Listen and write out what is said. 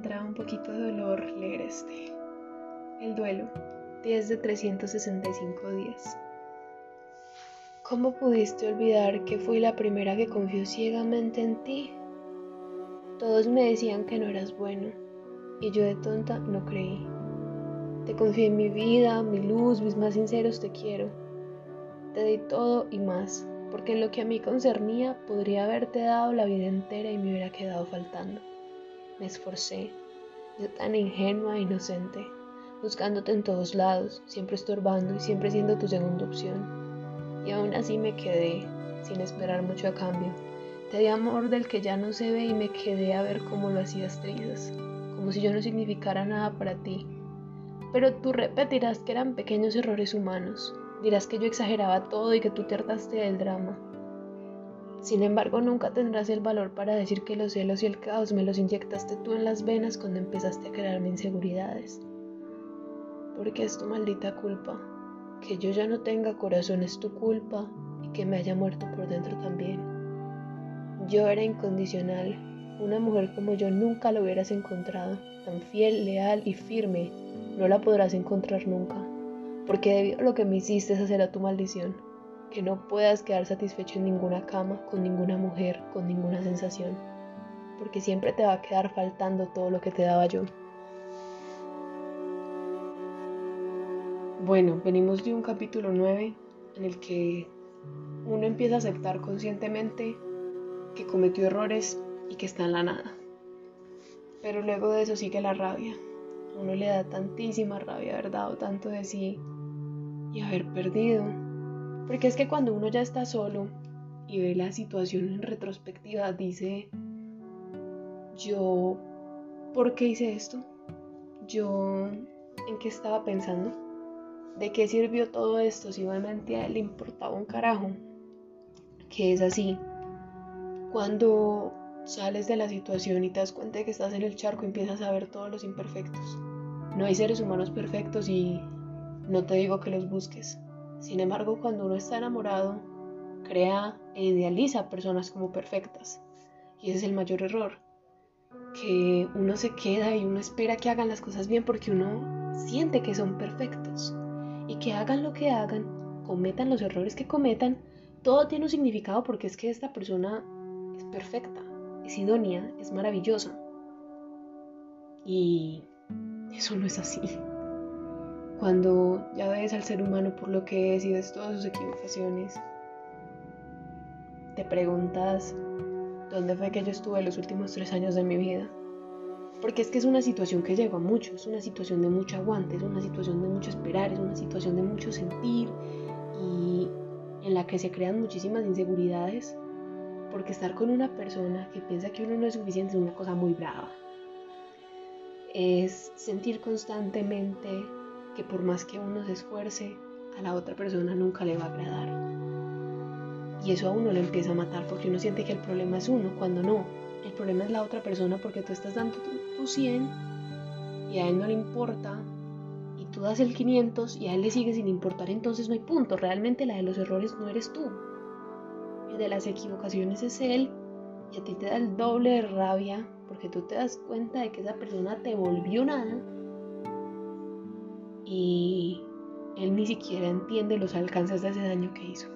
entra un poquito de dolor leer este. El duelo, 10 de 365 días. ¿Cómo pudiste olvidar que fui la primera que confió ciegamente en ti? Todos me decían que no eras bueno y yo de tonta no creí. Te confié en mi vida, mi luz, mis más sinceros te quiero. Te di todo y más, porque en lo que a mí concernía podría haberte dado la vida entera y me hubiera quedado faltando. Me esforcé, yo tan ingenua e inocente, buscándote en todos lados, siempre estorbando y siempre siendo tu segunda opción. Y aún así me quedé, sin esperar mucho a cambio. Te di amor del que ya no se ve y me quedé a ver cómo lo hacías trizas, como si yo no significara nada para ti. Pero tú repetirás que eran pequeños errores humanos, Dirás que yo exageraba todo y que tú te hartaste del drama. Sin embargo, nunca tendrás el valor para decir que los celos y el caos me los inyectaste tú en las venas cuando empezaste a crearme inseguridades. Porque es tu maldita culpa. Que yo ya no tenga corazón es tu culpa y que me haya muerto por dentro también. Yo era incondicional. Una mujer como yo nunca la hubieras encontrado. Tan fiel, leal y firme, no la podrás encontrar nunca porque debido a lo que me hiciste esa será tu maldición, que no puedas quedar satisfecho en ninguna cama, con ninguna mujer, con ninguna sensación, porque siempre te va a quedar faltando todo lo que te daba yo. Bueno, venimos de un capítulo 9 en el que uno empieza a aceptar conscientemente que cometió errores y que está en la nada. Pero luego de eso sigue la rabia. A uno le da tantísima rabia haber dado tanto de sí y haber perdido. Porque es que cuando uno ya está solo y ve la situación en retrospectiva, dice, yo, ¿por qué hice esto? Yo, ¿en qué estaba pensando? ¿De qué sirvió todo esto si obviamente le importaba un carajo? Que es así. Cuando sales de la situación y te das cuenta de que estás en el charco, empiezas a ver todos los imperfectos. No hay seres humanos perfectos y no te digo que los busques. Sin embargo, cuando uno está enamorado, crea e idealiza personas como perfectas. Y ese es el mayor error. Que uno se queda y uno espera que hagan las cosas bien porque uno siente que son perfectos. Y que hagan lo que hagan, cometan los errores que cometan, todo tiene un significado porque es que esta persona es perfecta, es idónea, es maravillosa. Y eso no es así. Cuando ya ves al ser humano por lo que es y ves todas sus equivocaciones, te preguntas dónde fue que yo estuve los últimos tres años de mi vida. Porque es que es una situación que llegó a mucho, es una situación de mucho aguante, es una situación de mucho esperar, es una situación de mucho sentir y en la que se crean muchísimas inseguridades. Porque estar con una persona que piensa que uno no es suficiente es una cosa muy brava. Es sentir constantemente que por más que uno se esfuerce, a la otra persona nunca le va a agradar. Y eso a uno le empieza a matar porque uno siente que el problema es uno, cuando no. El problema es la otra persona porque tú estás dando tu, 100 y a él no le importa y tú das el 500 y a él le sigue sin importar, entonces no hay punto. Realmente la de los errores no eres tú. El de las equivocaciones es él y a ti te da el doble de rabia porque tú te das cuenta de que esa persona te volvió nada y él ni siquiera entiende los alcances de ese daño que hizo.